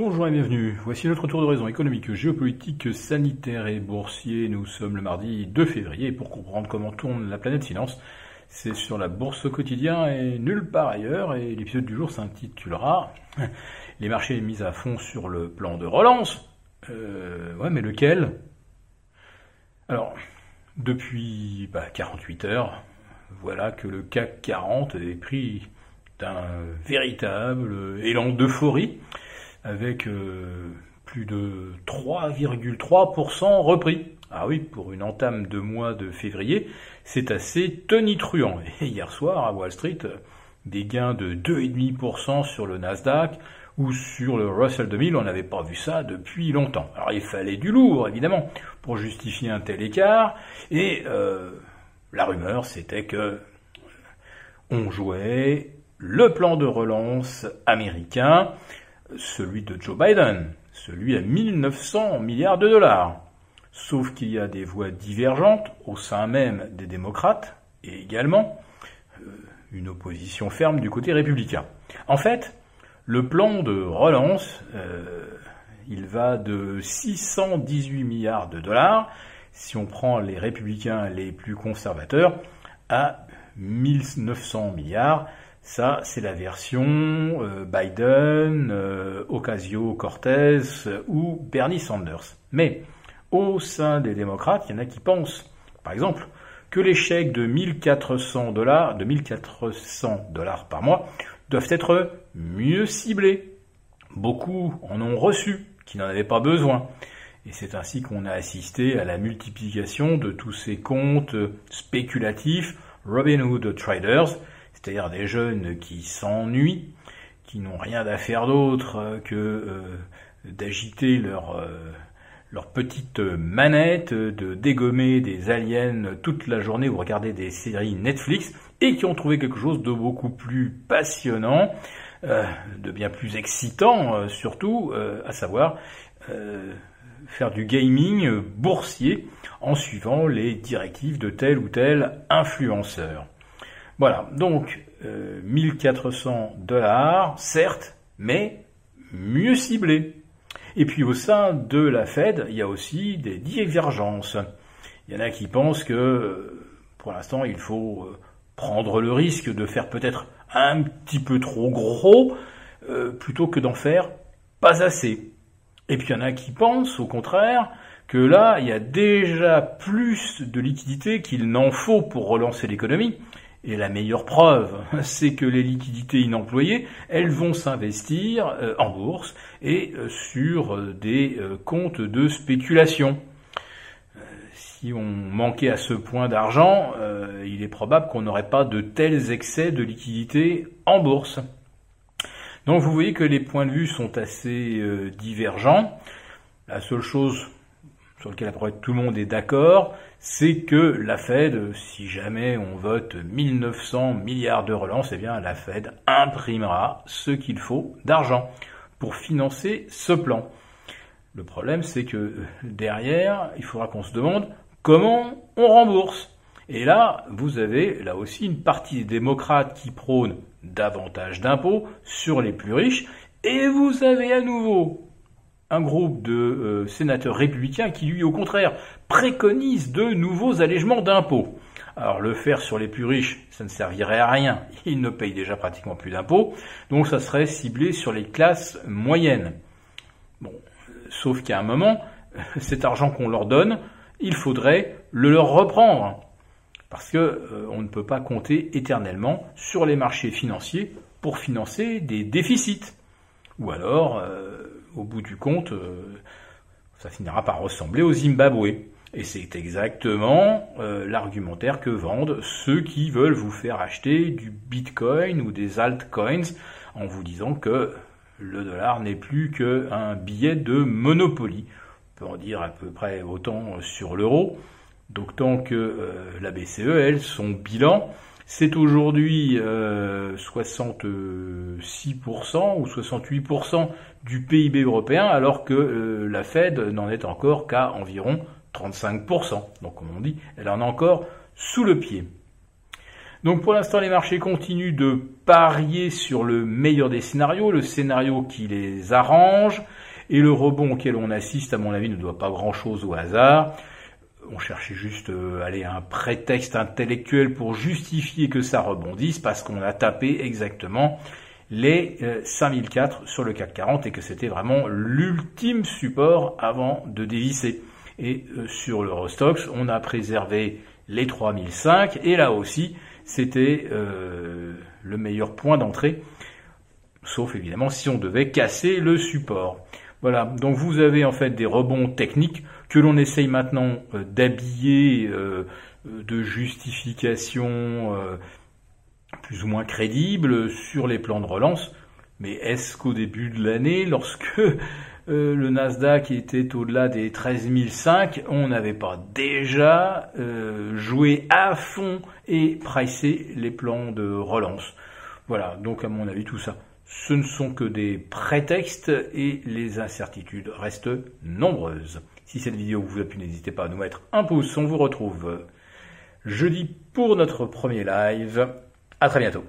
Bonjour et bienvenue. Voici notre tour d'horizon économique, géopolitique, sanitaire et boursier. Nous sommes le mardi 2 février. Pour comprendre comment tourne la planète finance, c'est sur la bourse au quotidien et nulle part ailleurs. Et l'épisode du jour s'intitulera Les marchés mis à fond sur le plan de relance. Euh, ouais, mais lequel? Alors, depuis 48 bah, heures, voilà que le CAC 40 est pris d'un véritable élan d'euphorie avec euh, plus de 3,3% repris. Ah oui, pour une entame de mois de février, c'est assez tonitruant. Hier soir, à Wall Street, des gains de 2,5% sur le Nasdaq ou sur le Russell 2000, on n'avait pas vu ça depuis longtemps. Alors il fallait du lourd, évidemment, pour justifier un tel écart. Et euh, la rumeur, c'était que on jouait le plan de relance américain celui de Joe Biden, celui à 1900 milliards de dollars. Sauf qu'il y a des voix divergentes au sein même des démocrates et également euh, une opposition ferme du côté républicain. En fait, le plan de relance, euh, il va de 618 milliards de dollars, si on prend les républicains les plus conservateurs, à 1900 milliards, ça, c'est la version euh, Biden, euh, Ocasio-Cortez euh, ou Bernie Sanders. Mais au sein des démocrates, il y en a qui pensent, par exemple, que les chèques de 1400 dollars, de 1400 dollars par mois, doivent être mieux ciblés. Beaucoup en ont reçu, qui n'en avaient pas besoin. Et c'est ainsi qu'on a assisté à la multiplication de tous ces comptes spéculatifs Robinhood Traders, c'est-à-dire des jeunes qui s'ennuient, qui n'ont rien à faire d'autre que euh, d'agiter leur, euh, leur petite manette, de dégommer des aliens toute la journée ou regarder des séries Netflix, et qui ont trouvé quelque chose de beaucoup plus passionnant, euh, de bien plus excitant surtout, à savoir faire du gaming boursier en suivant les directives de tel ou tel influenceur. Voilà, donc 1400 euh, dollars, certes, mais mieux ciblé. Et puis au sein de la Fed, il y a aussi des divergences. Il y en a qui pensent que euh, pour l'instant, il faut euh, prendre le risque de faire peut-être un petit peu trop gros plutôt que d'en faire pas assez. Et puis il y en a qui pensent au contraire que là, il y a déjà plus de liquidités qu'il n'en faut pour relancer l'économie et la meilleure preuve, c'est que les liquidités inemployées, elles vont s'investir euh, en bourse et euh, sur euh, des comptes de spéculation. Si on manquait à ce point d'argent, il est probable qu'on n'aurait pas de tels excès de liquidités en bourse. Donc vous voyez que les points de vue sont assez divergents. La seule chose sur lequel après tout le monde est d'accord, c'est que la Fed, si jamais on vote 1900 milliards de relance, eh bien la Fed imprimera ce qu'il faut d'argent pour financer ce plan. Le problème, c'est que derrière, il faudra qu'on se demande comment on rembourse. Et là, vous avez là aussi une partie des démocrates qui prônent davantage d'impôts sur les plus riches, et vous avez à nouveau un groupe de euh, sénateurs républicains qui, lui, au contraire, préconise de nouveaux allègements d'impôts. Alors le faire sur les plus riches, ça ne servirait à rien. Ils ne payent déjà pratiquement plus d'impôts. Donc ça serait ciblé sur les classes moyennes. Bon, sauf qu'à un moment, cet argent qu'on leur donne, il faudrait le leur reprendre. Parce que euh, on ne peut pas compter éternellement sur les marchés financiers pour financer des déficits. Ou alors, euh, au bout du compte, euh, ça finira par ressembler au Zimbabwe. Et c'est exactement euh, l'argumentaire que vendent ceux qui veulent vous faire acheter du Bitcoin ou des altcoins en vous disant que le dollar n'est plus qu'un billet de Monopoly. On peut en dire à peu près autant sur l'euro, d'autant que euh, la BCE, elle, son bilan, c'est aujourd'hui 66% ou 68% du PIB européen, alors que euh, la Fed n'en est encore qu'à environ 35%. Donc comme on dit, elle en a encore sous le pied. Donc pour l'instant, les marchés continuent de parier sur le meilleur des scénarios, le scénario qui les arrange, et le rebond auquel on assiste, à mon avis, ne doit pas grand-chose au hasard. On cherchait juste euh, aller un prétexte intellectuel pour justifier que ça rebondisse, parce qu'on a tapé exactement les 5004 euh, sur le CAC 40 et que c'était vraiment l'ultime support avant de dévisser. Et euh, sur l'Eurostox, on a préservé les 3005 et là aussi, c'était euh, le meilleur point d'entrée, sauf évidemment si on devait casser le support. Voilà, donc vous avez en fait des rebonds techniques que l'on essaye maintenant euh, d'habiller euh, de justification plus ou moins crédibles sur les plans de relance. Mais est-ce qu'au début de l'année, lorsque euh, le Nasdaq était au-delà des 13 500, on n'avait pas déjà euh, joué à fond et pricé les plans de relance? Voilà, donc à mon avis tout ça, ce ne sont que des prétextes et les incertitudes restent nombreuses. Si cette vidéo vous a plu, n'hésitez pas à nous mettre un pouce, on vous retrouve jeudi pour notre premier live. À très bientôt.